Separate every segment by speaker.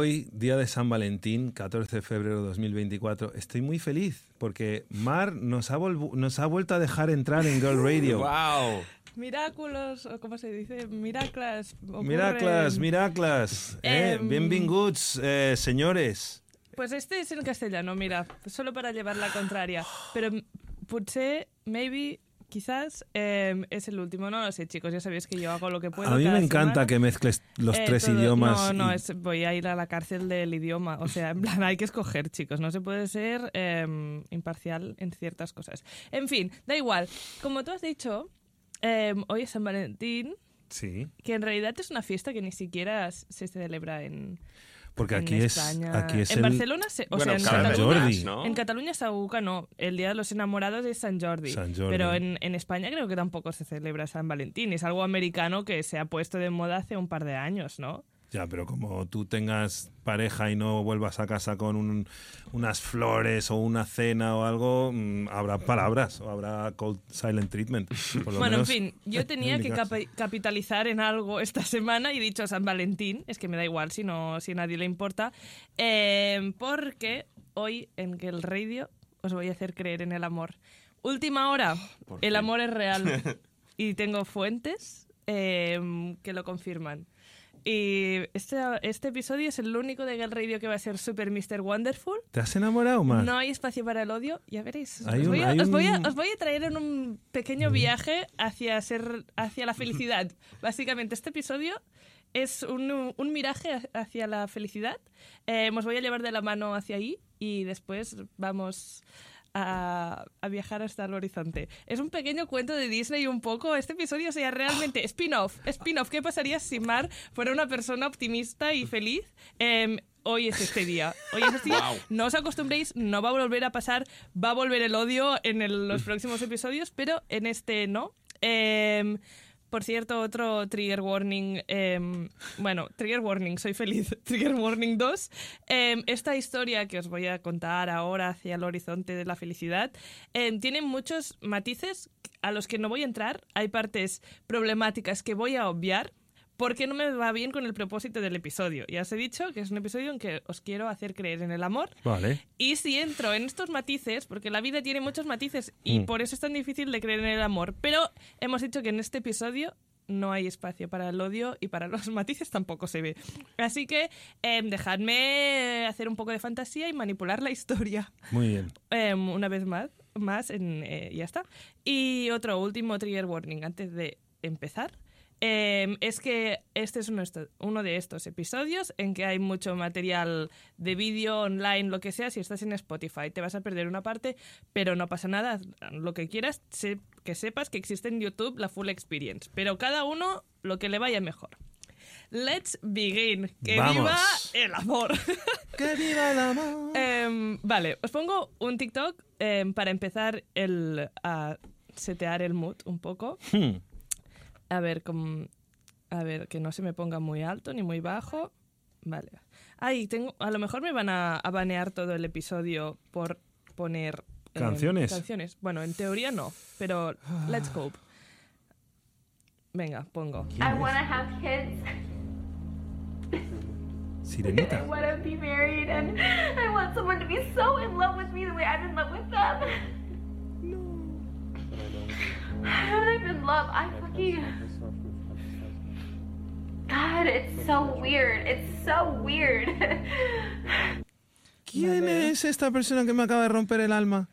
Speaker 1: hoy, día de San Valentín, 14 de febrero de 2024, estoy muy feliz porque Mar nos ha, nos ha vuelto a dejar entrar en Girl Radio.
Speaker 2: ¡Wow!
Speaker 3: Miraculos, o ¿cómo se dice? Miraclas. ocurren.
Speaker 1: Miraclas, miraclas. Eh,
Speaker 3: Em,
Speaker 1: Benvinguts, eh, señores.
Speaker 3: Pues este es en castellano, mira, solo para llevar la contraria. Pero potser, maybe, quizás, eh, es el último. No lo sé, chicos, ya sabéis que yo hago lo que puedo.
Speaker 1: A mí me encanta
Speaker 3: semana.
Speaker 1: que mezcles los
Speaker 3: Eh,
Speaker 1: tres
Speaker 3: todo-
Speaker 1: idiomas.
Speaker 3: No, no,
Speaker 1: y-
Speaker 3: es- voy a ir a la cárcel del idioma. O sea, en plan, hay que escoger, chicos. No se puede ser eh, imparcial en ciertas cosas. En fin, da igual. Como tú has dicho, eh, hoy es San Valentín,
Speaker 1: Sí,
Speaker 3: que en realidad es una fiesta que ni siquiera se celebra en,
Speaker 1: porque
Speaker 3: en
Speaker 1: aquí es,
Speaker 3: España.
Speaker 1: aquí es
Speaker 3: en
Speaker 1: el
Speaker 3: Barcelona, se- o
Speaker 2: bueno,
Speaker 3: sea, en
Speaker 1: San
Speaker 3: Cataluña,
Speaker 1: Jordi.
Speaker 2: ¿no?
Speaker 3: en Cataluña Saúca no. El Día de los Enamorados es San Jordi.
Speaker 1: San Jordi.
Speaker 3: Pero en, en España creo que tampoco se celebra San Valentín. Es algo americano que se ha puesto de moda hace un par de años, ¿no?
Speaker 1: Ya, pero como tú tengas pareja y no vuelvas a casa con un- unas flores o una cena o algo, mm, habrá palabras o habrá cold silent treatment. por lo
Speaker 3: Bueno, en fin, yo tenía que capitalizar en algo esta semana y he dicho San Valentín, es que me da igual si, no, si a nadie le importa, eh, porque hoy en el Radio os voy a hacer creer en el amor. Última hora,
Speaker 2: Por
Speaker 3: el
Speaker 2: fin.
Speaker 3: amor es real y tengo fuentes eh, que lo confirman. Y este, este episodio es el único de Girl Radio que va a ser Super Mr. Wonderful.
Speaker 1: ¿Te has enamorado, Mar?
Speaker 3: No hay espacio para el odio, ya veréis. Os,
Speaker 1: un-
Speaker 3: voy a, os voy a-
Speaker 1: un-
Speaker 3: os voy a traer en un pequeño viaje hacia, ser, hacia la felicidad. Básicamente, este episodio es un, un miraje hacia la felicidad. Eh, os voy a llevar de la mano hacia ahí y después vamos a, a viajar hasta el horizonte. Es un pequeño cuento de Disney un poco. Este episodio sería realmente spin-off. Spin-off. ¿Qué pasaría si Mar fuera una persona optimista y feliz? Em, hoy es este día. Hoy es este día.
Speaker 2: Wow.
Speaker 3: No os acostumbréis, no va a volver a pasar. Va a volver el odio en el- los próximos episodios, pero en este no. Em, por cierto, otro trigger warning. em, bueno, trigger warning, soy feliz. Trigger warning 2. Em, esta historia que os voy a contar ahora hacia el horizonte de la felicidad em, tiene muchos matices a los que no voy a entrar. Hay partes problemáticas que voy a obviar porque no me va bien con el propósito del episodio. Ya os he dicho que es un episodio en que os quiero hacer creer en el amor.
Speaker 1: Vale.
Speaker 3: Y si entro en estos matices, porque la vida tiene muchos matices y
Speaker 1: Mm.
Speaker 3: por eso es tan difícil de creer en el amor, pero hemos dicho que en este episodio no hay espacio para el odio y para los matices tampoco se ve. Así que em, dejadme hacer un poco de fantasía y manipular la historia.
Speaker 1: Muy bien.
Speaker 3: Em, una vez más, más en, eh, ya está. Y otro último trigger warning antes de empezar. Em, es que este es uno, esto- uno de estos episodios en que hay mucho material de vídeo online, lo que sea. Si estás en Spotify, te vas a perder una parte, pero no pasa nada. Lo que quieras, sé- que sepas que existe en YouTube la full experience. Pero cada uno lo que le vaya mejor. Let's begin. ¡Que
Speaker 1: Vamos.
Speaker 3: viva el amor!
Speaker 1: ¡Que viva el amor!
Speaker 3: Em, vale, os pongo un TikTok em, para empezar el, a setear el mood un poco.
Speaker 1: Hmm.
Speaker 3: A ver, com- a ver, que no se me ponga muy alto ni muy bajo. Vale. Ay, tengo, a lo mejor me van a, a banear todo el episodio por poner em,
Speaker 1: ¿Canciones?
Speaker 3: canciones. Bueno, en teoría no, pero let's go. Venga, pongo.
Speaker 4: I want to have kids. I
Speaker 1: Sirenita.
Speaker 4: want to be married, and I want someone to be so in love with me the way I'm in love with them. How did I in love? I fucking. God, it's so weird. It's so weird.
Speaker 1: ¿Quién es esta persona que me acaba de romper el alma?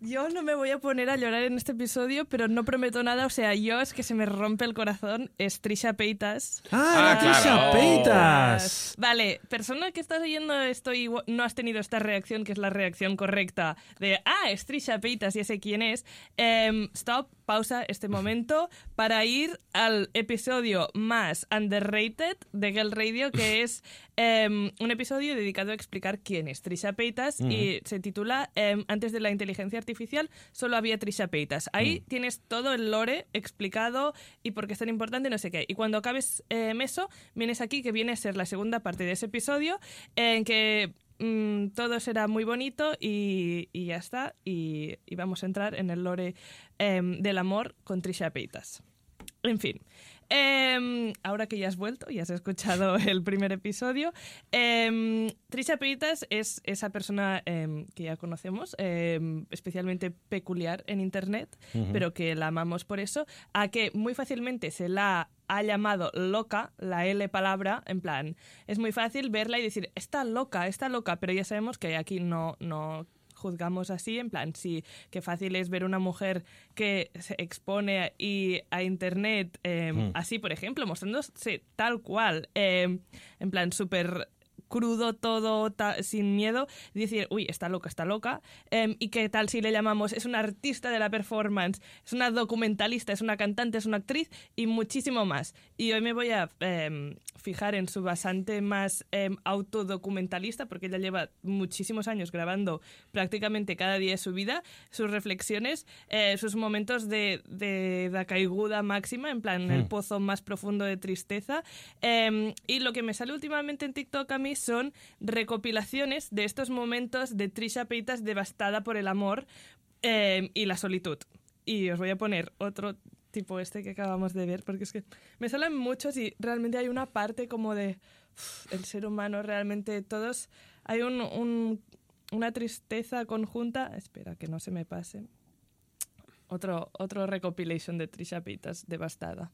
Speaker 3: Yo no me voy a poner a llorar en este episodio, pero no prometo nada. O sea, yo es que se me rompe el corazón. Es Trisha Peitas.
Speaker 1: ¡Ah,
Speaker 2: Ah,
Speaker 1: Trisha
Speaker 2: claro.
Speaker 1: Peitas!
Speaker 3: Vale, persona que estás oyendo esto y no has tenido esta reacción, que es la reacción correcta de, ah, es Trisha Peitas, ya sé quién es. Em, stop, pausa este momento para ir al episodio más underrated de Girl Radio, que es em, un episodio dedicado a explicar quién es Trisha Peitas y se titula em, Antes de la inteligencia artificial solo había Trisha Peitas. Ahí tienes todo el lore explicado y por qué es tan importante, no sé qué. Y cuando acabes em, eso, vienes aquí, que viene a ser la segunda parte de ese episodio, en que mm, todo será muy bonito y, y ya está. Y, y vamos a entrar en el lore em, del amor con Trisha Peitas. En fin, Em, ahora que ya has vuelto y has escuchado el primer episodio, em, Trisha Paytas es esa persona que ya conocemos, em, especialmente peculiar en Internet, pero que la amamos por eso, a que muy fácilmente se la ha llamado loca, la L palabra, en plan, es muy fácil verla y decir, está loca, está loca, pero ya sabemos que aquí no, no juzgamos así, en plan, sí, qué fácil es ver una mujer que se expone y a internet eh, así, por ejemplo, mostrándose tal cual, eh, en plan, súper crudo todo ta- sin miedo y decir, uy, está loca, está loca. Em, ¿Y qué tal si le llamamos, es una artista de la performance, es una documentalista, es una cantante, es una actriz y muchísimo más? Y hoy me voy a em, fijar en su basante más em, autodocumentalista porque ella lleva muchísimos años grabando prácticamente cada día de su vida, sus reflexiones, eh, sus momentos de, de, de caiguda máxima, en plan el pozo más profundo de tristeza. Y lo que me sale últimamente en TikTok a mí son recopilaciones de estos momentos de Trisha Paytas devastada por el amor em, y la solitud. Y os voy a poner otro tipo este que acabamos de ver, porque es que me salen muchos y realmente hay una parte como de el ser humano, realmente todos, hay un, un- una tristeza conjunta, espera que no se me pase, otro, otro recopilation de Trisha Paytas devastada.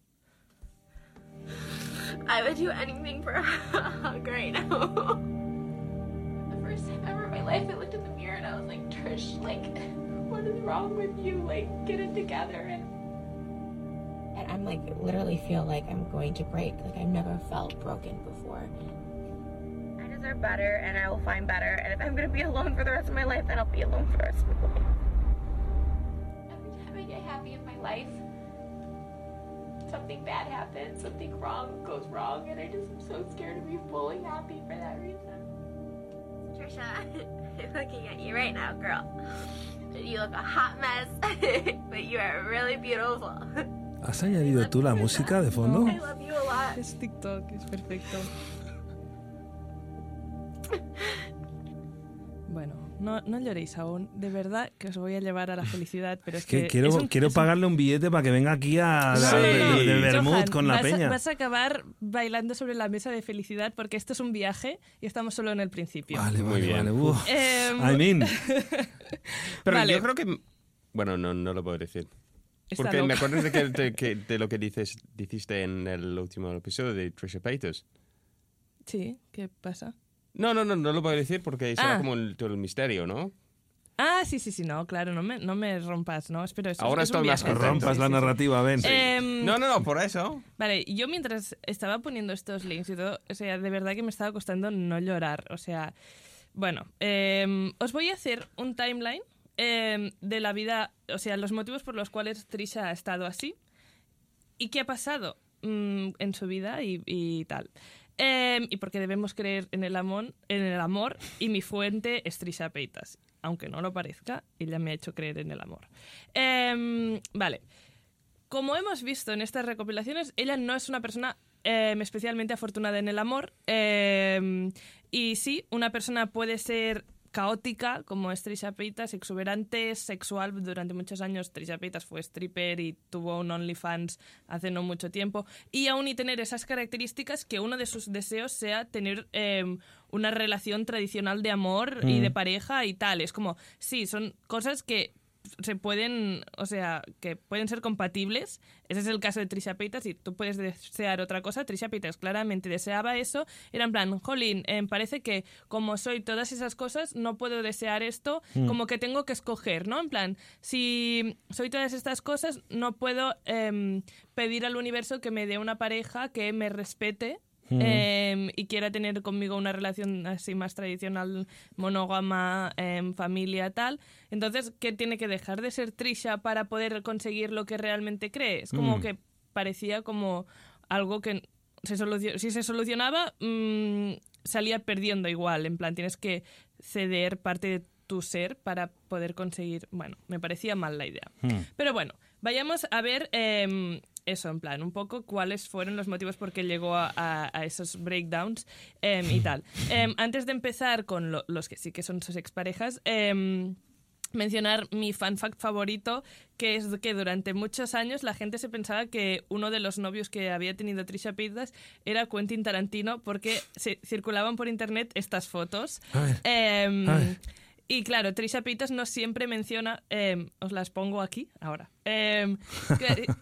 Speaker 4: I would do anything for a hug right now. the first time ever in my life, I looked in the mirror and I was like, Trish, like, what is wrong with you? Like, get it together. And
Speaker 2: And I'm like, literally feel like I'm going to break. Like I've never felt broken before.
Speaker 4: I deserve better and I will find better. And if I'm gonna be alone for the rest of my life, then I'll be alone for the rest of my life. Every time I get happy in my life, something bad happens, something wrong goes wrong, and I just am so scared to be fully happy for that reason. Trisha, I'm looking at you right now, girl. You look a hot mess, but you are really beautiful.
Speaker 1: ¿Has añadido tú la música de fondo?
Speaker 4: I love you a lot.
Speaker 3: Es TikTok, es perfecto. Bueno, no, no lloréis aún. De verdad que os voy a llevar a la felicidad, pero es
Speaker 1: Que
Speaker 3: que...
Speaker 1: quiero,
Speaker 3: es un-
Speaker 1: quiero
Speaker 3: es un-
Speaker 1: pagarle un billete para que venga aquí a,
Speaker 3: No,
Speaker 1: a-
Speaker 3: no,
Speaker 1: de,
Speaker 3: no.
Speaker 1: de, Bermud
Speaker 3: Johan,
Speaker 1: con la
Speaker 3: vas a-
Speaker 1: peña.
Speaker 3: vas a acabar bailando sobre la mesa de felicidad porque esto es un viaje y estamos solo en el principio.
Speaker 1: Vale,
Speaker 5: Muy
Speaker 1: vale,
Speaker 5: bien.
Speaker 1: vale. Uf.
Speaker 3: Em,
Speaker 1: I mean,
Speaker 5: Pero
Speaker 3: Vale.
Speaker 5: yo creo que... Bueno, no, no lo puedo decir.
Speaker 3: está
Speaker 5: Porque me acuerdo de, que, de, que- de lo que dices, dijiste en el último episodio de Trisha Paytas.
Speaker 3: Sí, ¿qué pasa?
Speaker 5: No, no, no, no lo puedo decir porque será
Speaker 3: Ah.
Speaker 5: como el, todo el misterio, ¿no?
Speaker 3: Ah, sí, sí, sí, no, claro, no me, no me rompas, ¿no? Espero eso.
Speaker 5: Ahora
Speaker 3: es
Speaker 5: estoy más
Speaker 1: rompas la narrativa, ven.
Speaker 3: Em,
Speaker 5: No, no, no, por eso.
Speaker 3: Vale, yo mientras estaba poniendo estos links y todo, o sea, de verdad que me estaba costando no llorar. O sea, bueno, em, os voy a hacer un timeline em, de la vida, o sea, los motivos por los cuales Trisha ha estado así y qué ha pasado mm, en su vida y, y tal. Em, y porque debemos creer en el, amor, en el amor y mi fuente es Trisha Paytas. Aunque no lo parezca, ella me ha hecho creer en el amor. Em, vale. Como hemos visto en estas recopilaciones, ella no es una persona eh, especialmente afortunada en el amor. y sí, una persona puede ser caótica, como es Trisha Paytas, exuberante, sexual. Durante muchos años Trisha Paytas fue stripper y tuvo un OnlyFans hace no mucho tiempo. Y aún y tener esas características que uno de sus deseos sea tener eh, una relación tradicional de amor y de pareja y tal. Es como, sí, son cosas que se pueden, o sea, que pueden ser compatibles. Ese es el caso de Trisha Paytas y tú puedes desear otra cosa. Trisha Paytas claramente deseaba eso. Era en plan, jolín, eh, parece que como soy todas esas cosas, no puedo desear esto, como que tengo que escoger, ¿no? En plan, si soy todas estas cosas, no puedo em, pedir al universo que me dé una pareja que me respete em, y quiera tener conmigo una relación así más tradicional, monógama, em, familia, tal. Entonces, ¿qué tiene que dejar de ser Trisha para poder conseguir lo que realmente cree? Es como
Speaker 1: Mm.
Speaker 3: que parecía como algo que se si se solucionaba, mm, salía perdiendo igual. En plan, tienes que ceder parte de tu ser para poder conseguir. Bueno, me parecía mal la idea.
Speaker 1: Hmm.
Speaker 3: Pero bueno, vayamos a ver em, eso, en plan, un poco cuáles fueron los motivos por qué llegó a, a- a esos breakdowns em, y tal. Em, antes de empezar con lo- los que sí que son sus exparejas, em, mencionar mi fan fact favorito, que es que durante muchos años la gente se pensaba que uno de los novios que había tenido Trisha Paytas era Quentin Tarantino porque se circulaban por internet estas fotos.
Speaker 1: A ver.
Speaker 3: Em,
Speaker 1: A ver.
Speaker 3: Y claro, Trisha Paytas no siempre menciona, em, os las pongo aquí ahora. Em,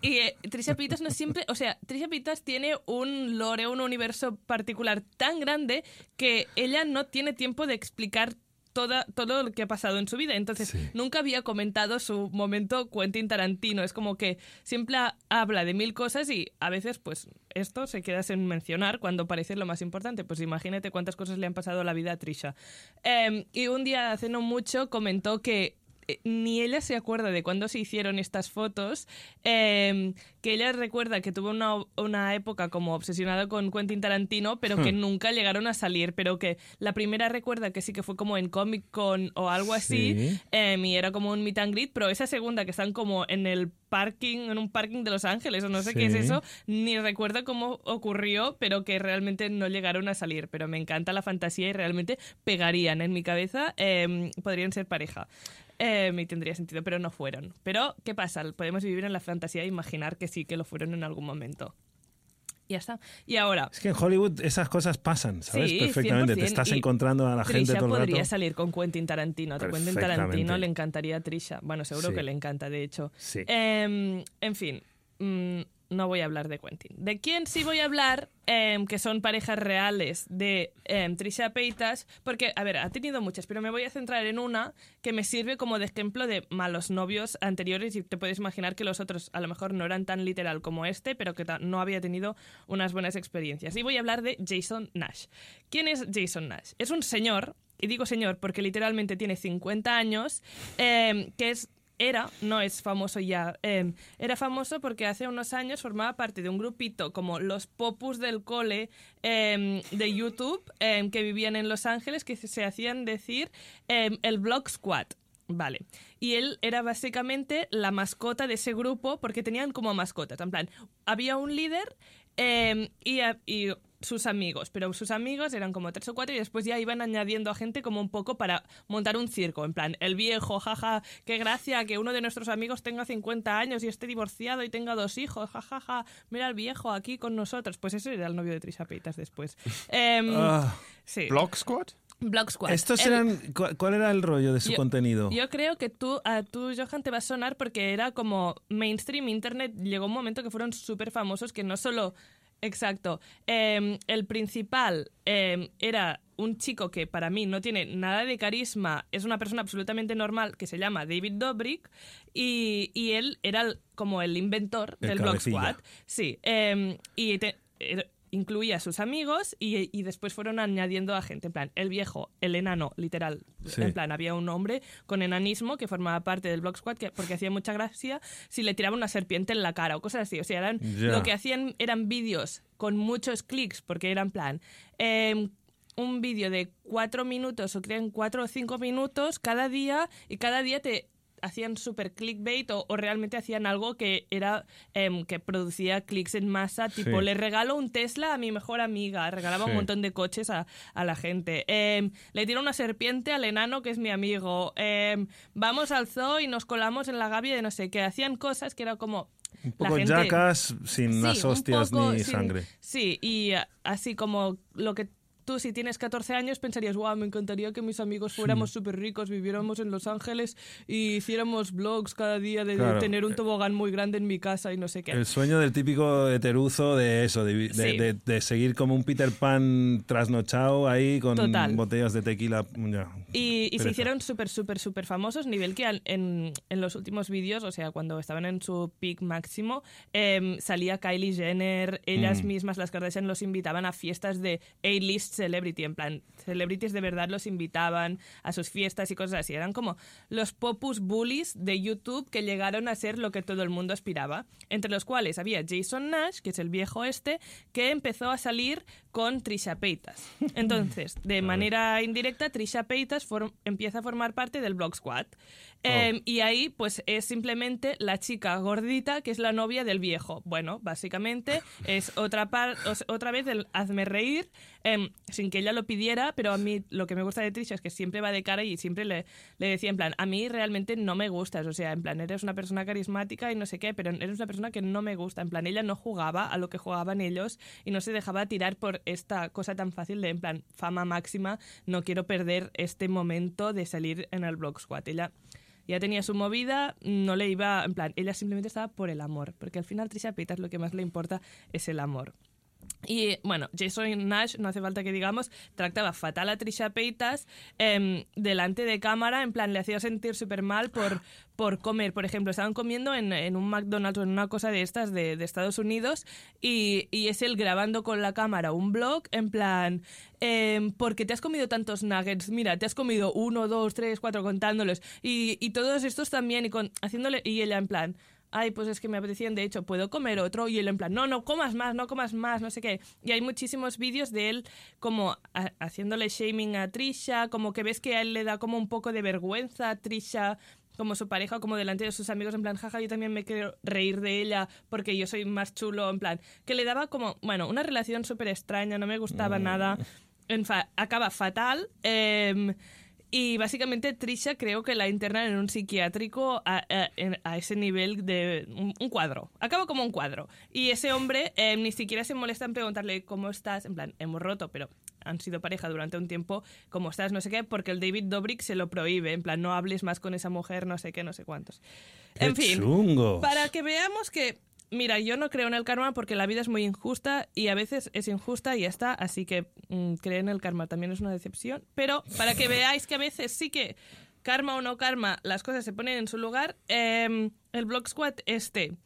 Speaker 3: y eh, Trisha Paytas no siempre, o sea, Trisha Paytas tiene un lore, un universo particular tan grande que ella no tiene tiempo de explicar toda, todo lo que ha pasado en su vida. Entonces,
Speaker 1: Sí.
Speaker 3: nunca había comentado su momento Quentin Tarantino. Es como que siempre ha- habla de mil cosas y a veces, pues, esto se queda sin mencionar cuando parece lo más importante. Pues imagínate cuántas cosas le han pasado a la vida a Trisha. Em, y un día, hace no mucho, comentó que ni ella se acuerda de cuándo se hicieron estas fotos, em, que ella recuerda que tuvo una, una época como obsesionada con Quentin Tarantino, pero que nunca llegaron a salir, pero que la primera recuerda que sí que fue como en Comic Con o algo así,
Speaker 1: Sí.
Speaker 3: em, y era como un meet and greet, pero esa segunda que están como en el parking, en un parking de Los Ángeles, o no sé qué es eso, ni recuerdo cómo ocurrió, pero que realmente no llegaron a salir. Pero me encanta la fantasía y realmente pegarían en mi cabeza, em, podrían ser pareja. Em, y tendría sentido, pero no fueron. Pero, ¿qué pasa? Podemos vivir en la fantasía e imaginar que sí que lo fueron en algún momento. Y ya está. Y ahora,
Speaker 1: Es que en Hollywood esas cosas pasan, ¿sabes?
Speaker 3: Sí,
Speaker 1: Perfectamente.
Speaker 3: 100%.
Speaker 1: Te estás encontrando a la gente
Speaker 3: Trisha
Speaker 1: todo el
Speaker 3: podría
Speaker 1: rato.
Speaker 3: salir con Quentin Tarantino. A Quentin Tarantino le encantaría a Trisha. Bueno, seguro
Speaker 1: Sí.
Speaker 3: que le encanta, de hecho.
Speaker 1: Sí.
Speaker 3: Em, en fin, mm, no voy a hablar de Quentin. ¿De quién sí voy a hablar? Em, que son parejas reales de em, Trisha Paytas. Porque, a ver, ha tenido muchas, pero me voy a centrar en una que me sirve como de ejemplo de malos novios anteriores. Y te puedes imaginar que los otros a lo mejor no eran tan literal como este, pero que no había tenido unas buenas experiencias. Y voy a hablar de Jason Nash. ¿Quién es Jason Nash? Es un señor, y digo señor porque literalmente tiene 50 años, em, que es era, no es famoso ya, em, era famoso porque hace unos años formaba parte de un grupito como los popus del cole em, de YouTube em, que vivían en Los Ángeles que se hacían decir el Blog Squad. Vale. Y él era básicamente la mascota de ese grupo porque tenían como mascotas. En plan, había un líder y sus amigos, pero sus amigos eran como tres o cuatro y después ya iban añadiendo a gente como un poco para montar un circo. En plan, el viejo, jaja, qué gracia que uno de nuestros amigos tenga 50 años y esté divorciado y tenga dos hijos, jajaja, mira al viejo aquí con nosotros. Pues ese era el novio de Trisha Paytas después. Em,
Speaker 1: Ah,
Speaker 3: sí.
Speaker 5: Block Squad?
Speaker 3: Blog Squad.
Speaker 1: estos
Speaker 3: El-
Speaker 1: eran. ¿cuál, cuál era el rollo de su
Speaker 3: Yo-
Speaker 1: contenido?
Speaker 3: yo creo que tú, a tú, Johan, te va a sonar porque era como mainstream internet. Llegó un momento que fueron súper famosos que no solo. Exacto. Eh, el principal eh, era un chico que para mí no tiene nada de carisma, es una persona absolutamente normal que se llama David Dobrik y, y él era el- como el inventor
Speaker 1: El
Speaker 3: del Blog. Squad. Sí, eh, y te- er- incluía a sus amigos y, y después fueron añadiendo a gente. En plan, el viejo, el enano, literal.
Speaker 1: Sí.
Speaker 3: En plan, había un hombre con enanismo que formaba parte del Block Squad que, porque hacía mucha gracia si le tiraba una serpiente en la cara o cosas así. O sea, eran,
Speaker 1: Ya.
Speaker 3: lo que hacían eran vídeos con muchos clics porque eran plan. em, un vídeo de cuatro minutos o creen cuatro o cinco minutos cada día y cada día te hacían super clickbait o, o realmente hacían algo que era em, que producía clics en masa tipo
Speaker 1: Sí.
Speaker 3: le regalo un Tesla a mi mejor amiga regalaba un montón de coches a, a la gente Em, le tiro una serpiente al enano que es mi amigo Em, vamos al zoo y nos colamos en la gavia de no sé qué hacían cosas que era como
Speaker 1: un poco
Speaker 3: gente-
Speaker 1: sin
Speaker 3: Sí,
Speaker 1: las hostias ni
Speaker 3: sin-
Speaker 1: sangre.
Speaker 3: Sí, y así como lo que tú si tienes 14 años pensarías, wow, me encantaría que mis amigos fuéramos súper ricos, viviéramos en Los Ángeles y hiciéramos vlogs cada día de,
Speaker 1: Claro.
Speaker 3: tener un tobogán muy grande en mi casa y no sé qué.
Speaker 1: El sueño del típico heteruzo de eso, de, de-
Speaker 3: Sí.
Speaker 1: de- de seguir como un Peter Pan trasnochado ahí con
Speaker 3: Total.
Speaker 1: botellas de tequila. ya.
Speaker 3: Y, y se hicieron súper, súper, súper famosos, nivel que en, en los últimos vídeos, o sea, cuando estaban en su peak máximo, em, salía Kylie Jenner, ellas
Speaker 1: Mm.
Speaker 3: mismas, las Kardashian, los invitaban a fiestas de A-list celebrity, en plan, celebrities de verdad los invitaban a sus fiestas y cosas así. Eran como los popus bullies de YouTube que llegaron a ser lo que todo el mundo aspiraba, entre los cuales había Jason Nash, que es el viejo este, que empezó a salir con Trisha Paytas. Entonces, de manera indirecta, Trisha Paytas empieza a formar parte del Blog Squad. Eh, Y ahí, pues, es simplemente la chica gordita que es la novia del viejo. Bueno, básicamente es otra, par- otra vez el hazme reír. em, sin que ella lo pidiera, pero a mí lo que me gusta de Trisha es que siempre va de cara y siempre le, le decía en plan, a mí realmente no me gustas, o sea, en plan, eres una persona carismática y no sé qué, pero eres una persona que no me gusta, en plan, ella no jugaba a lo que jugaban ellos y no se dejaba tirar por esta cosa tan fácil de, en plan, fama máxima, no quiero perder este momento de salir en el Blog Squad. Ella ya tenía su movida, no le iba, en plan, ella simplemente estaba por el amor, porque al final Trisha Paytas lo que más le importa es el amor. Y bueno, Jason Nash, no hace falta que digamos, trataba fatal a Trisha Paytas em, delante de cámara, en plan, le hacía sentir súper mal por, por comer. Por ejemplo, estaban comiendo en, en un McDonald's o en una cosa de estas de, de Estados Unidos y, y es él grabando con la cámara un blog, en plan, em, porque te has comido tantos nuggets, mira, te has comido uno, dos, tres, cuatro contándolos y, y todos estos también y con, haciéndole, y ella en plan ay, pues es que me apetecían, de hecho, puedo comer otro. Y él en plan, no, no comas más, no comas más, no sé qué. Y hay muchísimos vídeos de él como haciéndole shaming a Trisha, como que ves que a él le da como un poco de vergüenza a Trisha como su pareja, como delante de sus amigos, en plan, jaja, yo también me quiero reír de ella porque yo soy más chulo, en plan, que le daba como, bueno, una relación súper extraña, no me gustaba nada, en fa- acaba fatal. em, y básicamente Trisha creo que la internan en un psiquiátrico a, a- ese nivel de un, un cuadro. Acaba como un cuadro. Y ese hombre eh, ni siquiera se molesta en preguntarle cómo estás. En plan, hemos roto, pero han sido pareja durante un tiempo, cómo estás, no sé qué, porque el David Dobrik se lo prohíbe. En plan, no hables más con esa mujer, no sé qué, no sé cuántos.
Speaker 1: ¡Qué
Speaker 3: en fin,
Speaker 1: chungos!
Speaker 3: para que veamos que, mira, yo no creo en el karma porque la vida es muy injusta y a veces es injusta y ya está, así que mm, creer en el karma también es una decepción, pero para que veáis que a veces sí que karma o no karma, las cosas se ponen en su lugar, em, el Block Squad este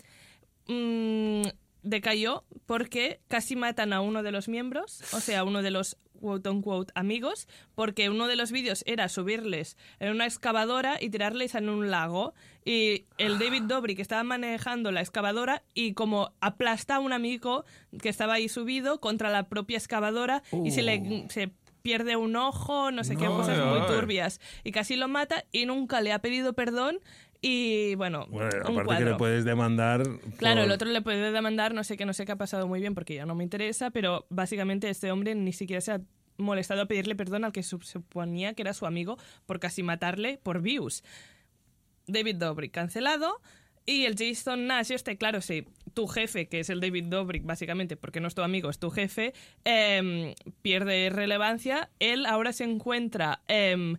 Speaker 3: mm, decayó porque casi matan a uno de los miembros, o sea, uno de los quote unquote amigos, porque uno de los vídeos era subirles en una excavadora y tirarles en un lago. Y el David Dobrik estaba manejando la excavadora y como aplasta a un amigo que estaba ahí subido contra la propia excavadora y se le se pierde un ojo, no sé qué, cosas muy turbias. Y casi lo mata y nunca le ha pedido perdón. Y bueno,
Speaker 1: Bueno,
Speaker 3: un
Speaker 1: aparte que le puedes demandar.
Speaker 3: Claro, el otro le puede demandar, no sé qué, no sé qué ha pasado muy bien porque ya no me interesa, pero básicamente este hombre ni siquiera se ha molestado a pedirle perdón al que su- suponía que era su amigo por casi matarle por views. David Dobrik cancelado y el Jason Nash este, claro, sí, tu jefe, que es el David Dobrik básicamente, porque no es tu amigo, es tu jefe, em, pierde relevancia. Él ahora se encuentra... em,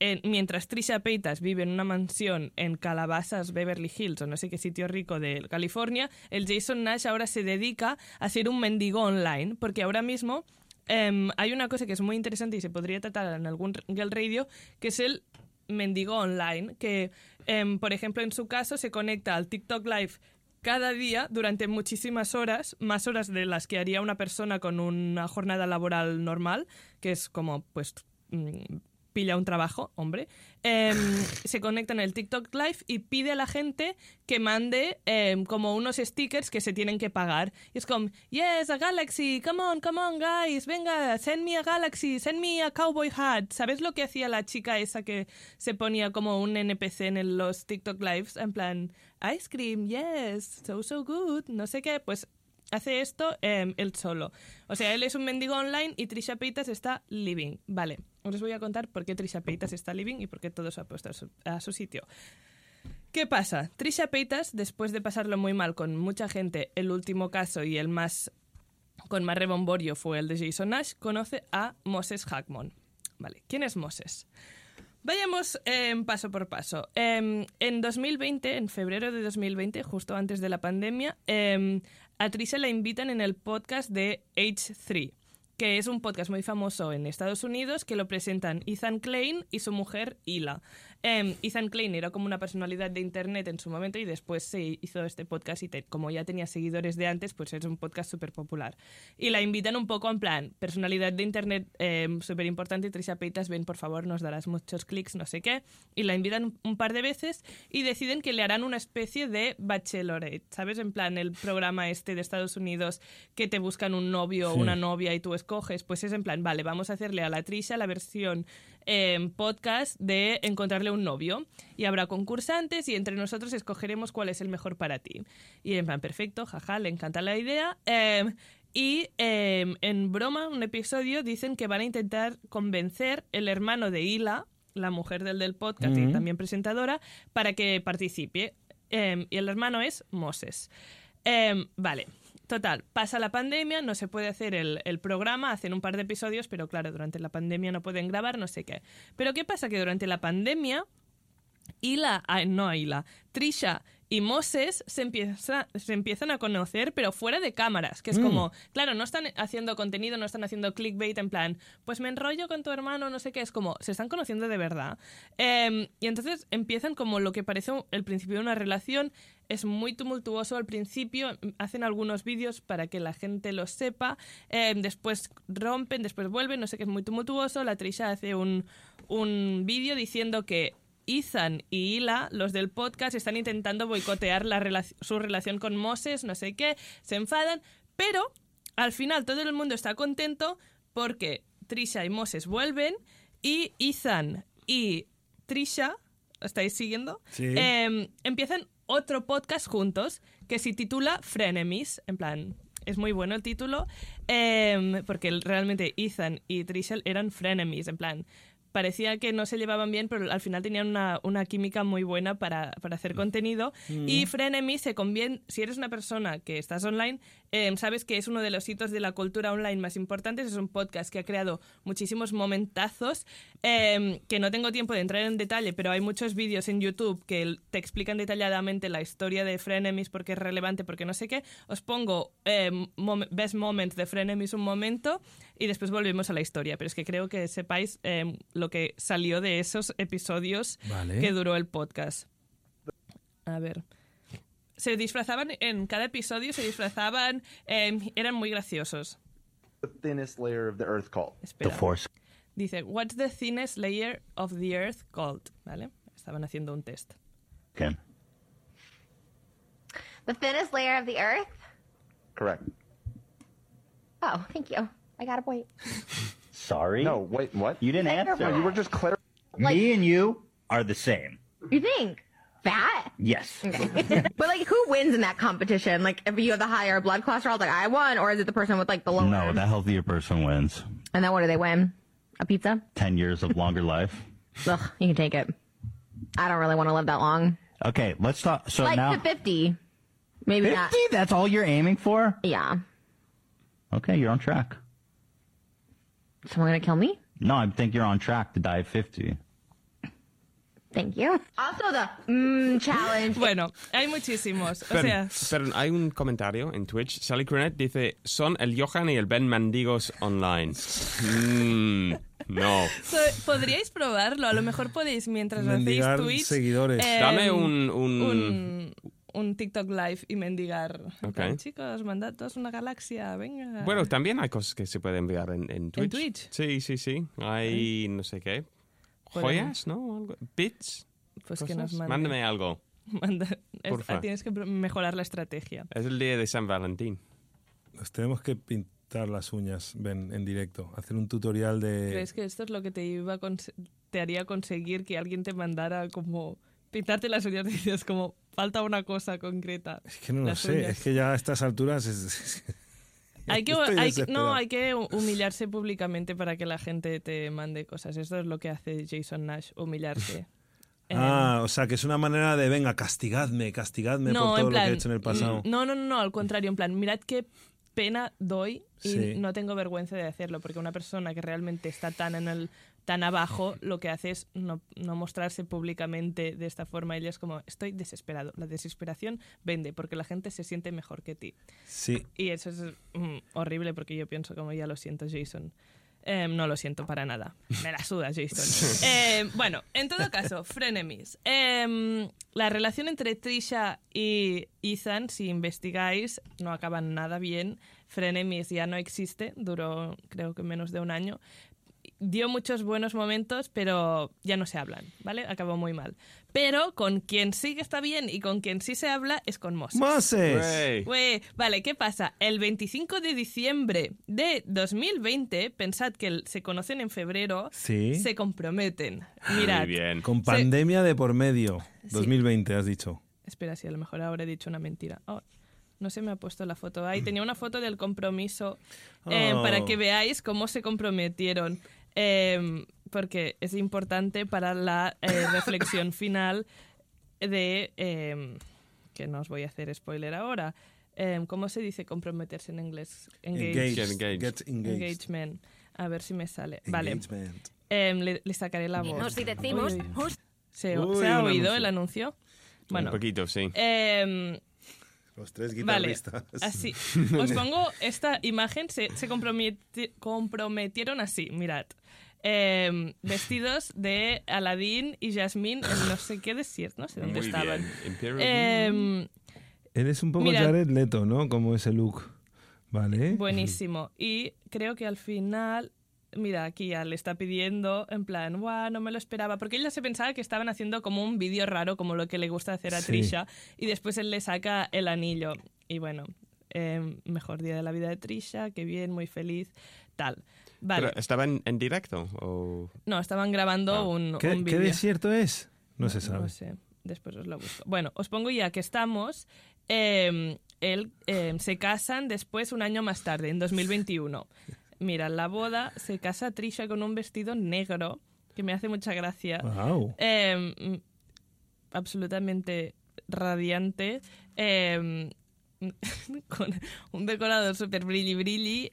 Speaker 3: en- mientras Trisha Paytas vive en una mansión en Calabasas, Beverly Hills, o no sé qué sitio rico de California, el Jason Nash ahora se dedica a ser un mendigo online, porque ahora mismo em, hay una cosa que es muy interesante y se podría tratar en algún Radio, que es el mendigo online, que em, por ejemplo en su caso se conecta al TikTok Live cada día durante muchísimas horas, más horas de las que haría una persona con una jornada laboral normal, que es como pues mm, pilla un trabajo, hombre, em, se conecta en el TikTok Live y pide a la gente que mande em, como unos stickers que se tienen que pagar. Y es como, yes, a Galaxy, come on, come on, guys, venga, send me a Galaxy, send me a cowboy hat. ¿Sabes lo que hacía la chica esa que se ponía como un NPC en los TikTok Lives? En plan, ice cream, yes, so, so good, no sé qué, pues hace esto em, él solo. O sea, él es un mendigo online y Trisha Paytas está living. Vale, os voy a contar por qué Trisha Paytas está living y por qué todo se ha puesto a su, sitio. ¿Qué pasa? Trisha Paytas, después de pasarlo muy mal con mucha gente, el último caso y el más con más rebomborio fue el de Jason Nash, conoce a Moses Hackmon. Vale, ¿quién es Moses? Vayamos em, paso por paso. Em, en 2020, en febrero de 2020, justo antes de la pandemia, em, a Trisha la invitan en el podcast de H3, que es un podcast muy famoso en Estados Unidos que lo presentan Ethan Klein y su mujer Hila. Em, Ethan Klein era como una personalidad de internet en su momento y después se hizo este podcast y te- como ya tenía seguidores de antes, pues es un podcast súper popular. Y la invitan un poco en plan, personalidad de internet em, súper importante, Trisha Paytas, ven por favor, nos darás muchos clics, no sé qué. Y la invitan un- un par de veces y deciden que le harán una especie de bachelorette, ¿sabes? En plan, el programa este de Estados Unidos que te buscan un novio o
Speaker 1: Sí.
Speaker 3: una novia y tú escoges, pues es en plan, vale, vamos a hacerle a la Trisha la versión em, podcast de encontrarle un novio y habrá concursantes y entre nosotros escogeremos cuál es el mejor para ti. Y en plan, perfecto, jaja, le encanta la idea. em, Y eh, en broma, un episodio, dicen que van a intentar convencer el hermano de Hila, la mujer del del podcast y también presentadora, para que participe. Y el hermano es Moses. Vale, total, pasa la pandemia, no se puede hacer el, el programa, hacen un par de episodios, pero claro, durante la pandemia no pueden grabar, no sé qué. Pero ¿qué pasa? Que durante la pandemia Hila, ah, no Hila, Trisha y Moses se, empieza, se empiezan a conocer, pero fuera de cámaras, que es
Speaker 1: Mm.
Speaker 3: como, claro, no están haciendo contenido, no están haciendo clickbait en plan, pues me enrollo con tu hermano, no sé qué, es como, se están conociendo de verdad. Em, y entonces empiezan como lo que parece el principio de una relación, es muy tumultuoso al principio, hacen algunos vídeos para que la gente lo sepa, em, después rompen, después vuelven, no sé qué, es muy tumultuoso, la Trisha hace un, un vídeo diciendo que Ethan y Hila, los del podcast, están intentando boicotear la relac- su relación con Moses, no sé qué, se enfadan, pero al final todo el mundo está contento porque Trisha y Moses vuelven y Ethan y Trisha, ¿estáis siguiendo?
Speaker 1: Sí.
Speaker 3: Em, empiezan otro podcast juntos que se titula Frenemies, en plan... Es muy bueno el título, em, porque realmente Ethan y Trisha eran frenemies, en plan, parecía que no se llevaban bien, pero al final tenían una, una química muy buena para, para hacer contenido. Y Frenemies se conviene, si eres una persona que estás online, eh, sabes que es uno de los hitos de la cultura online más importantes. Es un podcast que ha creado muchísimos momentazos, eh, que no tengo tiempo de entrar en detalle, pero hay muchos vídeos en YouTube que te explican detalladamente la historia de Frenemies, porque es relevante, porque no sé qué. Os pongo eh, mom- Best Moment de Frenemies un momento y después volvemos a la historia. Pero es que creo que sepáis eh, lo que salió de esos episodios
Speaker 1: Vale.
Speaker 3: que duró el podcast. A ver. Se disfrazaban, en cada episodio se disfrazaban, eh, eran muy graciosos.
Speaker 6: the thinnest layer of the earth called?
Speaker 3: Espera.
Speaker 7: The Force.
Speaker 3: Dice, what's the thinnest layer of the earth called? ¿Vale? Estaban haciendo un test.
Speaker 7: Okay.
Speaker 4: The thinnest layer of the earth?
Speaker 6: Correct.
Speaker 4: Oh, thank you. I got a point.
Speaker 7: Sorry.
Speaker 6: No, wait, what?
Speaker 7: You didn't answer.
Speaker 6: No, you were just clarifying.
Speaker 7: Me and you are the same.
Speaker 4: You think? Fat?
Speaker 7: Yes. Okay.
Speaker 4: but like, who wins in that competition? Like, if you have the higher blood cholesterol, like I won, or is it the person with like the lower?
Speaker 7: No, the healthier person wins.
Speaker 4: And then what do they win? A pizza?
Speaker 7: 10 years of longer life.
Speaker 4: Ugh, you can take it. I don't really want to live that long.
Speaker 7: Okay, let's talk. So
Speaker 4: like
Speaker 7: now.
Speaker 4: to 50. Maybe
Speaker 7: 50?
Speaker 4: not.
Speaker 7: That's all you're aiming for?
Speaker 4: Yeah.
Speaker 7: Okay, you're on track.
Speaker 4: Someone gonna kill me?
Speaker 7: No, I think you're on track to die at 50.
Speaker 4: Thank you. Also the mm, challenge.
Speaker 3: Bueno, hay muchísimos. O
Speaker 5: Pero,
Speaker 3: sea,
Speaker 5: pero hay un comentario en Twitch. Sally Cronet dice: Son el Johan y el Ben Mandigos online. Mm, no.
Speaker 3: so- podríais probarlo. A lo mejor podéis, mientras hacéis
Speaker 1: Mendigar
Speaker 3: Twitch...
Speaker 1: seguidores.
Speaker 3: eh,
Speaker 5: Dame un. un,
Speaker 3: un, un TikTok live y mendigar. En
Speaker 5: Ok.
Speaker 3: plan, Chicos, mandad todos una galaxia, venga.
Speaker 5: Bueno, también hay cosas que se pueden enviar en, en Twitch.
Speaker 3: Twitch?
Speaker 5: Sí, sí, sí. Hay no sé qué. Joyas, ¿no? Algo- Bits.
Speaker 3: pues que nos
Speaker 5: cosas.
Speaker 3: mande.
Speaker 5: Mándame algo.
Speaker 3: Manda- es-
Speaker 5: Porfa.
Speaker 3: tienes que mejorar la estrategia.
Speaker 5: Es el día de San Valentín.
Speaker 1: Nos tenemos que pintar las uñas, ven, en directo. Hacer un tutorial de...
Speaker 3: ¿Crees que esto es lo que te iba a te haría conseguir que alguien te mandara como pintarte las uñas? Dices como falta una cosa concreta.
Speaker 1: Es que no lo sé,
Speaker 3: uñas.
Speaker 1: es que ya a estas alturas... es-
Speaker 3: Hay que, hay no, hay que humillarse públicamente para que la gente te mande cosas. Esto es lo que hace Jason Nash, humillarse.
Speaker 1: Ah, o sea, que es una manera de, venga, castigadme, castigadme por todo lo que he hecho en el pasado.
Speaker 3: No, no, no, no, al contrario, en plan, mirad qué pena doy y
Speaker 1: Sí.
Speaker 3: no tengo vergüenza de hacerlo, porque una persona que realmente está tan en el tan abajo, lo que hace es no, no mostrarse públicamente de esta forma. Ella es como, estoy desesperado. La desesperación vende, porque la gente se siente mejor que ti.
Speaker 1: Sí,
Speaker 3: Y eso es mm, horrible porque yo pienso como ya lo siento, Jason. Em, no lo siento para nada. Me la suda, Jason. Em, bueno, en todo caso, Frenemies. Em, la relación entre Trisha y Ethan, si investigáis, no acaba nada bien. Frenemies ya no existe, duró creo que menos de un año. Dio muchos buenos momentos, pero ya no se hablan, ¿vale? Acabó muy mal. Pero con quien sí que está bien y con quien sí se habla es con Moses.
Speaker 1: ¡Moses!
Speaker 5: Wey.
Speaker 3: Güey, vale, ¿qué pasa? El 25 de diciembre de 2020, pensad que se conocen en febrero,
Speaker 1: Sí.
Speaker 3: se comprometen. Mirad.
Speaker 5: Muy bien.
Speaker 1: Con
Speaker 3: Se-
Speaker 1: pandemia de por medio. 2020, has dicho.
Speaker 3: Espera, si a lo mejor ahora he dicho una mentira. Oh, No se me ha puesto la foto. Ahí tenía una foto del compromiso eh,
Speaker 1: Oh.
Speaker 3: para que veáis cómo se comprometieron. Eh, porque es importante para la eh, reflexión final de... eh, que no os voy a hacer spoiler ahora. Eh, ¿Cómo se dice comprometerse en inglés? Engage-.
Speaker 1: Engaged. Get engaged.
Speaker 3: Engagement. A ver si me sale. Vale.
Speaker 1: Engagement.
Speaker 3: Em, le, le sacaré la voz. Uy.
Speaker 4: most
Speaker 3: ¿Se,
Speaker 1: Uy,
Speaker 3: se ha oído
Speaker 1: anuncio.
Speaker 3: el anuncio? Bueno,
Speaker 5: Un poquito, sí.
Speaker 3: em,
Speaker 1: Los tres
Speaker 3: vale,
Speaker 1: guitarristas.
Speaker 3: así. Os pongo esta imagen, se, se comprometi- comprometieron así, mirad. Em, vestidos de Aladdin y Jasmine en no sé qué desierto, no sé dónde
Speaker 5: Muy
Speaker 3: estaban. Em,
Speaker 1: Eres un poco
Speaker 3: Mira.
Speaker 1: Jared Leto, ¿no? Como ese look. Vale.
Speaker 3: Buenísimo. Y creo que al final, mira, aquí ya le está pidiendo, en plan, guau, no me lo esperaba. Porque ella se pensaba que estaban haciendo como un vídeo raro, como lo que le gusta hacer a
Speaker 1: Sí.
Speaker 3: Trisha. Y después él le saca el anillo. Y bueno, eh, mejor día de la vida de Trisha, qué bien, muy feliz, tal. Vale.
Speaker 5: Pero, ¿Estaba en, directo? O...
Speaker 3: No, estaban grabando
Speaker 5: Ah.
Speaker 3: un,
Speaker 1: ¿Qué,
Speaker 3: un
Speaker 1: qué desierto es? No se sabe.
Speaker 3: No sé, después os lo busco. Bueno, os pongo ya que estamos. eh, él, eh, se casan después un año más tarde, en 2021. Mira, la boda se casa Trisha con un vestido negro, que me hace mucha gracia.
Speaker 1: Wow.
Speaker 3: Eh, mm, absolutamente radiante. eh, con un decorador súper brilli brilli.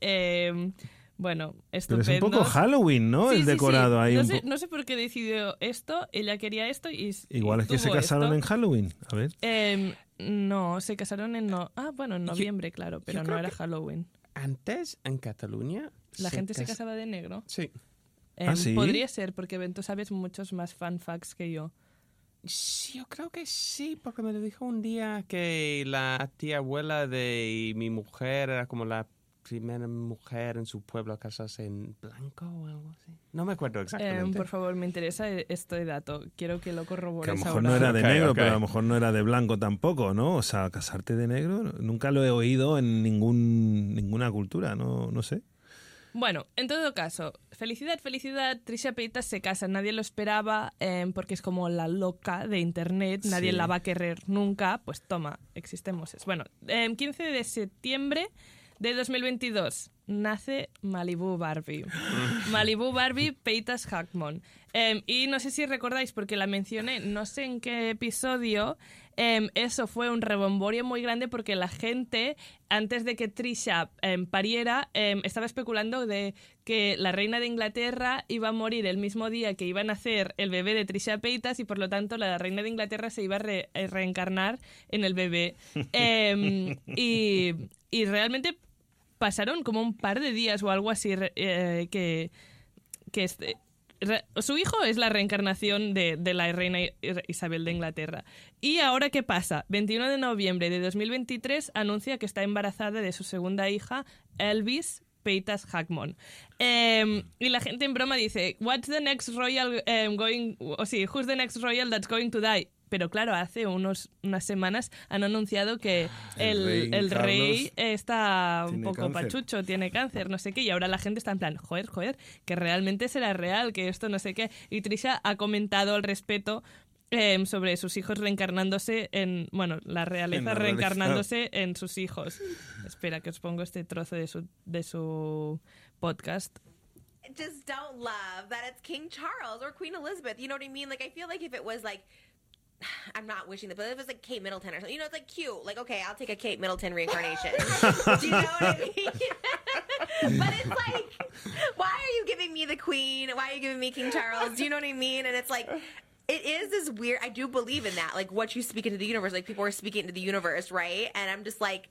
Speaker 3: Bueno,
Speaker 1: Pero
Speaker 3: estupendo.
Speaker 1: es un poco Halloween, ¿no?
Speaker 3: Sí,
Speaker 1: el
Speaker 3: sí, sí.
Speaker 1: decorado ahí.
Speaker 3: No
Speaker 1: un
Speaker 3: sé, no sé por qué decidió esto. Ella quería esto y. y
Speaker 1: Igual es que se casaron
Speaker 3: esto.
Speaker 1: en Halloween. A ver.
Speaker 3: Em, no, se casaron en. No, ah, bueno, en noviembre, claro, pero no era Halloween.
Speaker 5: Antes, en Cataluña...
Speaker 3: La gente se
Speaker 5: cas-
Speaker 3: casaba de negro.
Speaker 5: Sí.
Speaker 3: Em,
Speaker 1: ¿Ah, sí?
Speaker 3: Podría ser, porque Ben, tú sabes muchos más fan facts que yo.
Speaker 5: Sí, yo creo que sí, porque me lo dijo un día que la tía abuela de mi mujer era como la primera mujer en su pueblo a casarse en blanco o algo así. No me acuerdo
Speaker 3: Em,
Speaker 5: exactamente.
Speaker 3: por favor, me interesa e- este dato. Quiero que lo
Speaker 1: Que a
Speaker 3: corrobores
Speaker 1: lo mejor
Speaker 3: ahora.
Speaker 1: no era de negro, pero a lo mejor no era de blanco tampoco, ¿no? O sea, casarte de negro, nunca lo he oído en ningún, ninguna cultura, no, no sé.
Speaker 3: Bueno, en todo caso, felicidad, felicidad. Trisha Paytas se casa, nadie lo esperaba em, porque es como la loca de internet, nadie
Speaker 1: Sí.
Speaker 3: la va a querer nunca. Pues toma, existemos. Bueno, em, 15 de septiembre de 2022 nace Malibu Barbie. Malibu Barbie Peitas Hackmon. Em, y no sé si recordáis, porque la mencioné, no sé en qué episodio, em, eso fue un rebomborio muy grande porque la gente, antes de que Trisha em, pariera, estaba especulando de que la reina de Inglaterra iba a morir el mismo día que iba a nacer el bebé de Trisha Peitas y por lo tanto la reina de Inglaterra se iba a re- a reencarnar en el bebé. Y, y realmente pasaron como un par de días o algo así eh, que, que su hijo es la reencarnación de, la reina Isabel de Inglaterra. Y ahora, ¿qué pasa? 21 de noviembre de 2023 anuncia que está embarazada de su segunda hija, Elvis Peitas Hackmon. Em, y la gente en broma dice, What's the next royal em, going... O sí, who's the next royal that's going to die? Pero claro, hace unos, unas semanas han anunciado que
Speaker 1: El
Speaker 3: el,
Speaker 1: rey
Speaker 3: el rey
Speaker 1: Carlos
Speaker 3: está un poco
Speaker 1: cáncer.
Speaker 3: pachucho, tiene cáncer, no sé qué, y ahora la gente está en plan, joder, joder, que realmente será real, que esto no sé qué. Y Trisha ha comentado al respeto em, sobre sus hijos reencarnándose en, bueno, la realeza
Speaker 1: En la realeza.
Speaker 3: reencarnándose en sus hijos. Espera que os pongo este trozo de su, de su podcast.
Speaker 4: just don't love that it's King Charles or Queen Elizabeth. You know what I mean? Like, I feel like if it was like, I'm not wishing this, but if it was like Kate Middleton or something, you know, it's like cute. Like, okay, I'll take a Kate Middleton reincarnation. Do you know what I mean? but it's like, why are you giving me the Queen? Why are you giving me King Charles? Do you know what I mean? And it's like, it is this weird. I do believe in that, like what you speak into the universe. Like people are speaking into the universe, right? And I'm just like,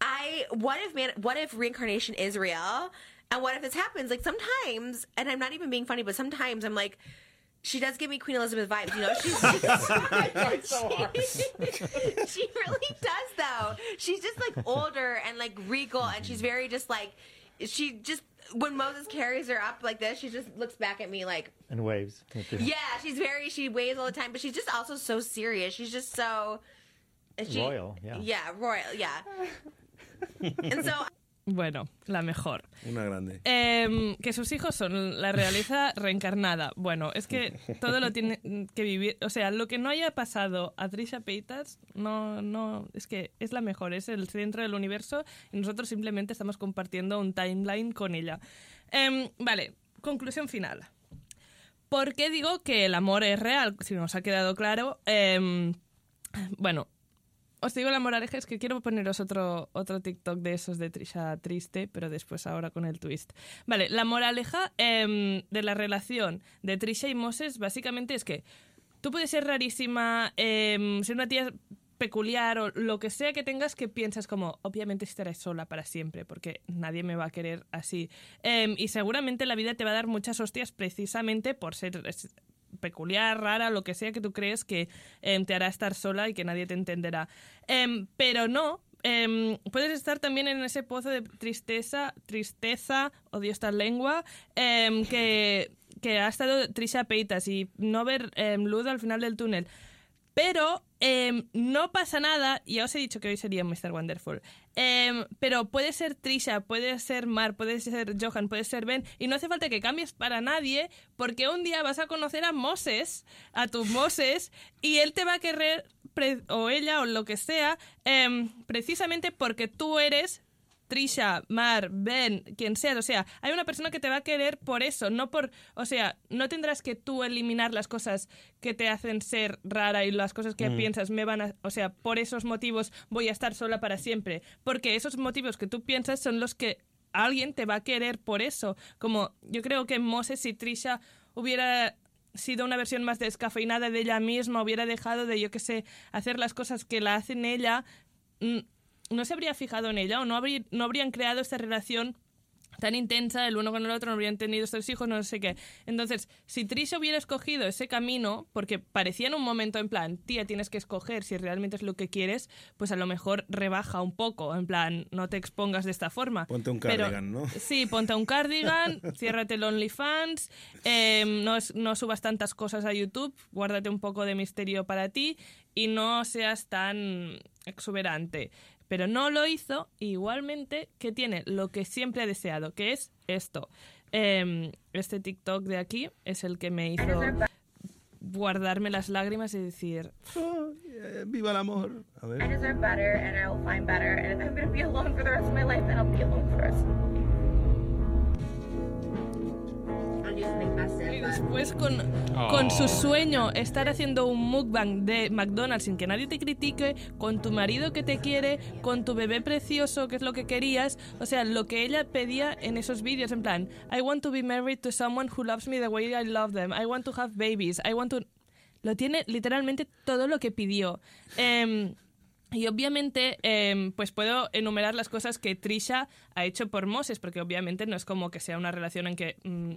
Speaker 4: I what if man what if reincarnation is real? And what if this happens? Like sometimes, and I'm not even being funny, but sometimes I'm like, she does give me Queen Elizabeth vibes. You know, she's she, she really does though. She's just like older and like regal, and she's very just like she just when Moses carries her up like this, she just looks back at me like
Speaker 8: and waves.
Speaker 4: yeah, she's very she waves all the time, but she's just also so serious. She's just so she,
Speaker 8: Royal, yeah.
Speaker 4: Yeah, royal, yeah. and so
Speaker 3: bueno, la mejor.
Speaker 1: Una grande.
Speaker 3: Em, que sus hijos son la realeza reencarnada. Bueno, es que todo lo tiene que vivir. O sea, lo que no haya pasado a Trisha Paytas, no, no, es que es la mejor, es el centro del universo y nosotros simplemente estamos compartiendo un timeline con ella. Em, vale, conclusión final. ¿Por qué digo que el amor es real? Si nos ha quedado claro. em, bueno, os digo la moraleja, es que quiero poneros otro, otro TikTok de esos de Trisha triste, pero después ahora con el twist. Vale, la moraleja em, de la relación de Trisha y Moses básicamente es que tú puedes ser rarísima, em, ser una tía peculiar o lo que sea que tengas que piensas como, obviamente estaré sola para siempre porque nadie me va a querer así. Em, y seguramente la vida te va a dar muchas hostias precisamente por ser peculiar, rara, lo que sea que tú crees que em, te hará estar sola y que nadie te entenderá. Em, pero no. em, puedes estar también en ese pozo de tristeza, tristeza, odio esta lengua, que, que ha estado Trisha Paytas y no ver luz al final del túnel. Pero em, no pasa nada, ya os he dicho que hoy sería Mr. Wonderful. Em, pero puede ser Trisha, puede ser Mar, puede ser Johan, puede ser Ben, y no hace falta que cambies para nadie, porque un día vas a conocer a Moses, a tu Moses, y él te va a querer, o ella, o lo que sea, em, precisamente porque tú eres Trisha, Mar, Ben, quien sea, o sea, hay una persona que te va a querer por eso, no por, o sea, no tendrás que tú eliminar las cosas que te hacen ser rara y las cosas que piensas me van a, o sea, por esos motivos voy a estar sola para siempre, porque esos motivos que tú piensas son los que alguien te va a querer por eso, como yo creo que Moses y Trisha hubiera sido una versión más descafeinada de ella misma, hubiera dejado de, yo qué sé, hacer las cosas que la hacen ella, mm, no se habría fijado en ella o no, habría- no habrían creado esta relación tan intensa el uno con el otro, no habrían tenido estos hijos, no sé qué. Entonces, si Trisha hubiera escogido ese camino, porque parecía en un momento en plan, tía, tienes que escoger si realmente es lo que quieres, pues a lo mejor rebaja un poco, en plan, no te expongas de esta forma.
Speaker 1: Ponte un
Speaker 3: Pero-
Speaker 1: cardigan, ¿no?
Speaker 3: Sí, ponte un cardigan, ciérrate el OnlyFans, em, no, no subas tantas cosas a YouTube, guárdate un poco de misterio para ti y no seas tan exuberante. Pero no lo hizo, igualmente que tiene lo que siempre ha deseado, que es esto. Em, este TikTok de aquí es el que me hizo guardarme las lágrimas y decir,
Speaker 1: Eh, ¡Viva el amor! A
Speaker 4: I
Speaker 1: ver.
Speaker 4: deserve better and I will find better. And if I'm gonna be alone for the rest of my life, then I'll be alone for the rest.
Speaker 3: Y después con, con su sueño, estar haciendo un mukbang de McDonald's sin que nadie te critique, con tu marido que te quiere, con tu bebé precioso, que es lo que querías. O sea, lo que ella pedía en esos vídeos, en plan, I want to be married to someone who loves me the way I love them. I want to have babies. I want to... Lo tiene literalmente todo lo que pidió. Em, y obviamente, em, pues puedo enumerar las cosas que Trisha ha hecho por Moses, porque obviamente no es como que sea una relación en que. mm,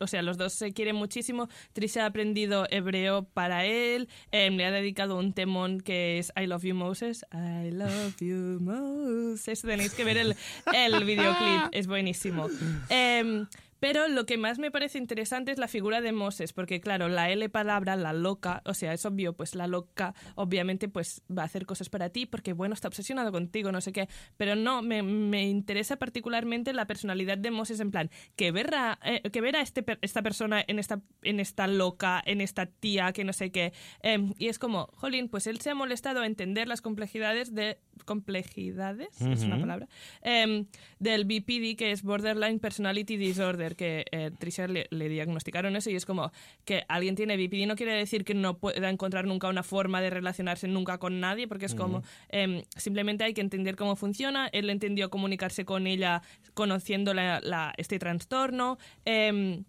Speaker 3: o sea, los dos se quieren muchísimo. Trisha ha aprendido hebreo para él. em, le ha dedicado un temón que es I Love You Moses. I Love You Moses. Tenéis que ver el, el videoclip, es buenísimo. Em, pero lo que más me parece interesante es la figura de Moses, porque claro, la L palabra, la loca, o sea, es obvio, pues la loca obviamente pues va a hacer cosas para ti porque bueno, está obsesionado contigo, no sé qué, pero no, me, me interesa particularmente la personalidad de Moses en plan, que ver a, eh, que ver a este, esta persona en esta, en esta loca, en esta tía, que no sé qué, em, y es como, jolín, pues él se ha molestado a entender las complejidades de, complejidades, es una palabra, em, del BPD, que es Borderline Personality Disorder, que eh, Trisha le, le diagnosticaron eso y es como que alguien tiene BPD no quiere decir que no pueda encontrar nunca una forma de relacionarse nunca con nadie, porque es como em, simplemente hay que entender cómo funciona. Él entendió comunicarse con ella conociendo la- la- este trastorno. em,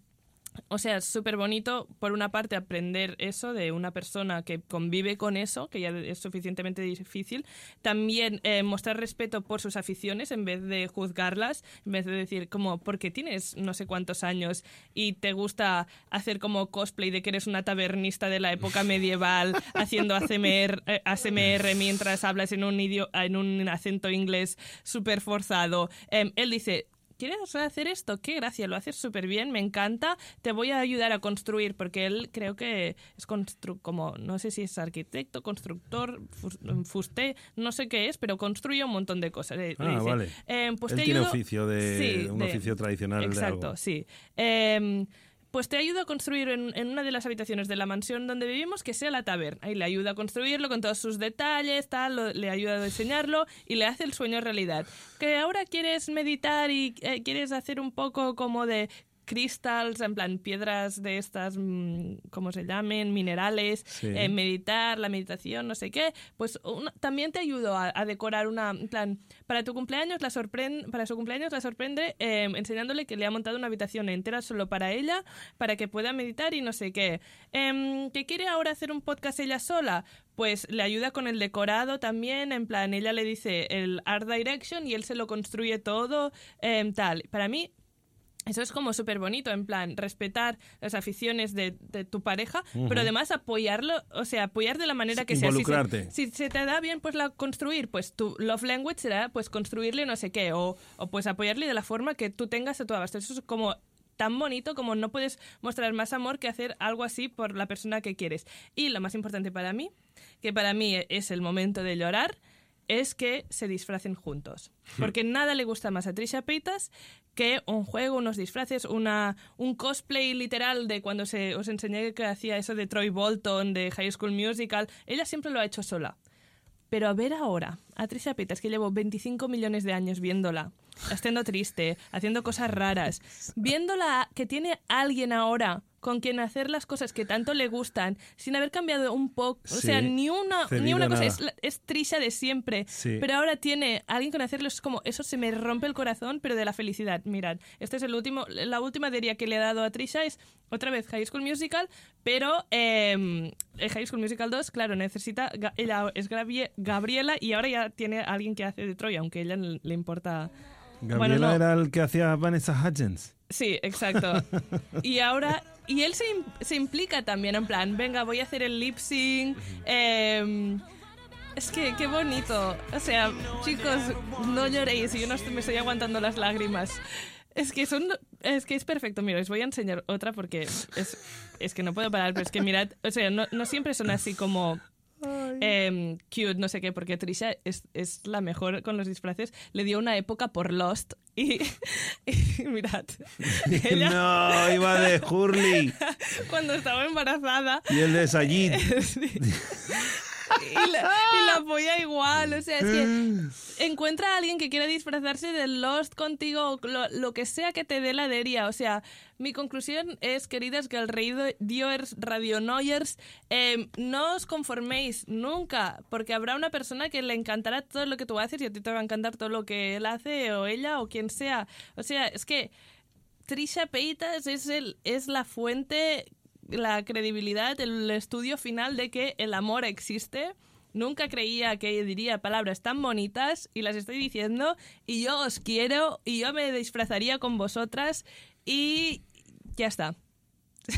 Speaker 3: o sea, es súper bonito, por una parte, aprender eso de una persona que convive con eso, que ya es suficientemente difícil. También eh, mostrar respeto por sus aficiones en vez de juzgarlas, en vez de decir, como, porque tienes no sé cuántos años y te gusta hacer como cosplay de que eres una tabernista de la época medieval, haciendo ASMR, eh, ASMR mientras hablas en un, en un acento inglés súper forzado. Em, él dice, ¿quieres hacer esto? Qué gracia, lo haces súper bien, me encanta, te voy a ayudar a construir, porque él creo que es constru como, no sé si es arquitecto, constructor, fus- fusté, no sé qué es, pero construye un montón de cosas. Le- le
Speaker 1: Ah,
Speaker 3: dice,
Speaker 1: vale.
Speaker 3: "Em, pues
Speaker 1: Él
Speaker 3: te
Speaker 1: tiene
Speaker 3: ayudo-
Speaker 1: oficio de-
Speaker 3: Sí,
Speaker 1: un oficio tradicional de
Speaker 3: Exacto,
Speaker 1: algo.
Speaker 3: sí. Em, pues te ayudo a construir en, una de las habitaciones de la mansión donde vivimos que sea la taberna. Ahí le ayuda a construirlo con todos sus detalles, tal, le ayuda a diseñarlo y le hace el sueño realidad. Que ahora quieres meditar y eh, quieres hacer un poco como de crystals, en plan piedras de estas, mm, ¿cómo se llamen? Minerales,
Speaker 1: Sí.
Speaker 3: eh, meditar, la meditación, no sé qué, pues una- también te ayudo a, a decorar una, en plan, para tu cumpleaños la sorprende, para su cumpleaños la sorprende eh, enseñándole que le ha montado una habitación entera solo para ella, para que pueda meditar y no sé qué. Em, ¿Que quiere ahora hacer un podcast ella sola? Pues le ayuda con el decorado también, en plan, ella le dice el art direction y él se lo construye todo, em, tal. Para mí, eso es como súper bonito, en plan, respetar las aficiones de, de tu pareja, pero además apoyarlo, o sea, apoyar de la manera que sea. Si se-
Speaker 1: Involucrarte.
Speaker 3: Si se, te da bien, pues la construir, pues tu love language será pues construirle no sé qué, o, o pues apoyarle de la forma que tú tengas a tu abasto. Eso es como tan bonito como no puedes mostrar más amor que hacer algo así por la persona que quieres. Y lo más importante para mí, que para mí es el momento de llorar, es que se disfracen juntos. Porque nada le gusta más a Trisha Paytas que un juego, unos disfraces, una, un cosplay literal de cuando se, os enseñé que hacía eso de Troy Bolton, de High School Musical. Ella siempre lo ha hecho sola. Pero a ver ahora, a Trisha Paytas, que llevo 25 millones de años viéndola, estando triste, haciendo cosas raras, viéndola que tiene alguien ahora con quien hacer las cosas que tanto le gustan, sin haber cambiado un poco, o sea, ni una, ni una cosa, es, es Trisha de siempre,
Speaker 1: Sí.
Speaker 3: pero ahora tiene alguien con hacerlo, es como, eso se me rompe el corazón, pero de la felicidad. Mirad, este es el último, la última diría que le he dado a Trisha es otra vez High School Musical, pero eh, el High School Musical 2, claro, necesita, ella es Gabrie- Gabriela y ahora ya tiene a alguien que hace de Troy, aunque a ella le le importa...
Speaker 1: Gabriela
Speaker 3: Bueno, no.
Speaker 1: era el que hacía Vanessa Hudgens.
Speaker 3: Sí, exacto. Y ahora, y él se, se implica también, en plan, venga, voy a hacer el lip sync. em, es que, qué bonito. O sea, chicos, no lloréis, yo no estoy- me estoy aguantando las lágrimas. Es que son, es que es perfecto. Mira, os voy a enseñar otra porque es, es que no puedo parar, pero es que mirad, o sea, no, no siempre son así como em, cute, no sé qué, porque Trisha es, es la mejor con los disfraces. Le dio una época por Lost y, y mirad, ella
Speaker 1: no, iba de Hurley.
Speaker 3: cuando estaba embarazada
Speaker 1: Y el de Sayid.
Speaker 3: Y la, y la apoya igual, o sea, es que encuentra a alguien que quiera disfrazarse de Lost contigo, lo, lo que sea que te dé la deria, o sea, mi conclusión es, queridas Diors radionoyers, eh, no os conforméis nunca, porque habrá una persona que le encantará todo lo que tú haces y a ti te va a encantar todo lo que él hace o ella o quien sea, o sea, es que Trisha Paytas es, el, es la fuente, la credibilidad, el estudio final de que el amor existe. Nunca creía que diría palabras tan bonitas y las estoy diciendo y yo os quiero y yo me disfrazaría con vosotras y ya está.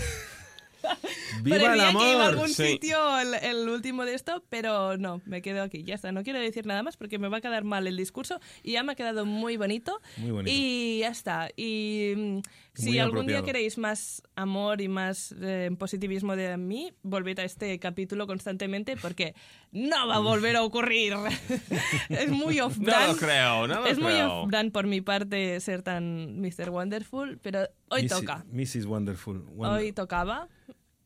Speaker 1: ¡Viva el
Speaker 3: Parecía que iba a
Speaker 1: amor!
Speaker 3: algún
Speaker 5: Sí.
Speaker 3: sitio el, el último de esto, pero no, me quedo aquí. Ya está, no quiero decir nada más porque me va a quedar mal el discurso y ya me ha quedado muy bonito.
Speaker 1: Muy bonito.
Speaker 3: Y ya está. Y mm, si
Speaker 1: Muy
Speaker 3: algún día queréis más amor y más eh, positivismo de mí, volved a este capítulo constantemente porque no va a volver a ocurrir. es muy
Speaker 5: No
Speaker 3: off-brand.
Speaker 5: lo creo, no lo
Speaker 3: es muy
Speaker 5: creo.
Speaker 3: off-brand por mi parte ser tan Mr. Wonderful, pero hoy
Speaker 1: Mrs.
Speaker 3: toca.
Speaker 1: Mrs. Wonderful. Wonder-
Speaker 3: Hoy tocaba.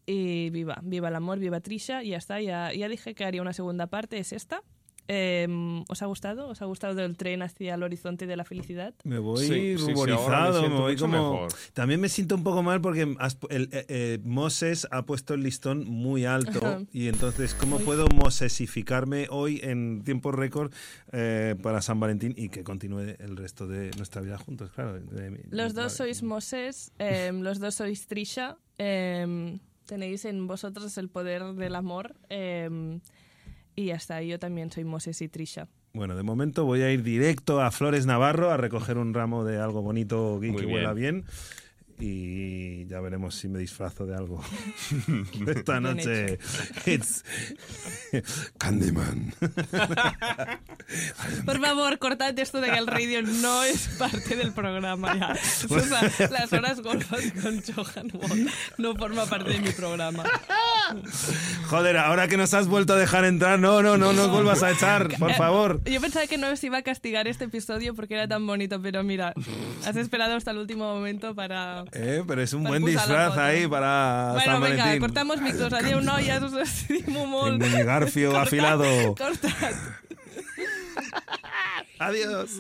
Speaker 3: Y viva, viva el amor, viva Trisha, y ya está. Ya, ya dije que haría una segunda parte, es esta. Eh, ¿Os ha gustado? ¿Os ha gustado el tren hacia el horizonte de la felicidad?
Speaker 1: Me voy
Speaker 5: Sí, sí, sí, ahora me
Speaker 1: ruborizado, me voy como...
Speaker 5: mejor.
Speaker 1: También me siento un poco mal porque has- el, eh, eh, Moses ha puesto el listón muy alto
Speaker 3: Ajá.
Speaker 1: y entonces, ¿cómo puedo mosesificarme hoy en tiempo récord eh, para San Valentín y que continúe el resto de nuestra vida juntos? Claro. de
Speaker 3: Los dos sois Moses, eh, los dos sois Trisha. eh, tenéis en vosotros el poder del amor. Y ya está, yo también soy Moses y Trisha.
Speaker 1: Bueno, de momento voy a ir directo a Flores Navarro a recoger un ramo de algo bonito y que
Speaker 5: bien.
Speaker 1: huela bien. Y ya veremos si me disfrazo de algo. Esta noche, it's Candyman.
Speaker 3: Por favor, cortad esto de que el radio no es parte del programa ya. O sea, las horas golfas con Johan Wong no forma parte de mi programa.
Speaker 1: Joder, ahora que nos has vuelto a dejar entrar, no, no, no nos vuelvas a echar, por favor.
Speaker 3: Yo pensaba que no os iba a castigar este episodio porque era tan bonito, pero mira, has esperado hasta el último momento para...
Speaker 1: Eh, pero es un
Speaker 3: Per
Speaker 1: buen disfraz ahí para
Speaker 3: Bueno,
Speaker 1: San
Speaker 3: venga,
Speaker 1: Valentín.
Speaker 3: cortamos micros. Adiós, noies, us estimo molt.
Speaker 1: Mi garfio
Speaker 3: Cortad,
Speaker 1: afilado.
Speaker 3: Cortad.
Speaker 1: Adiós.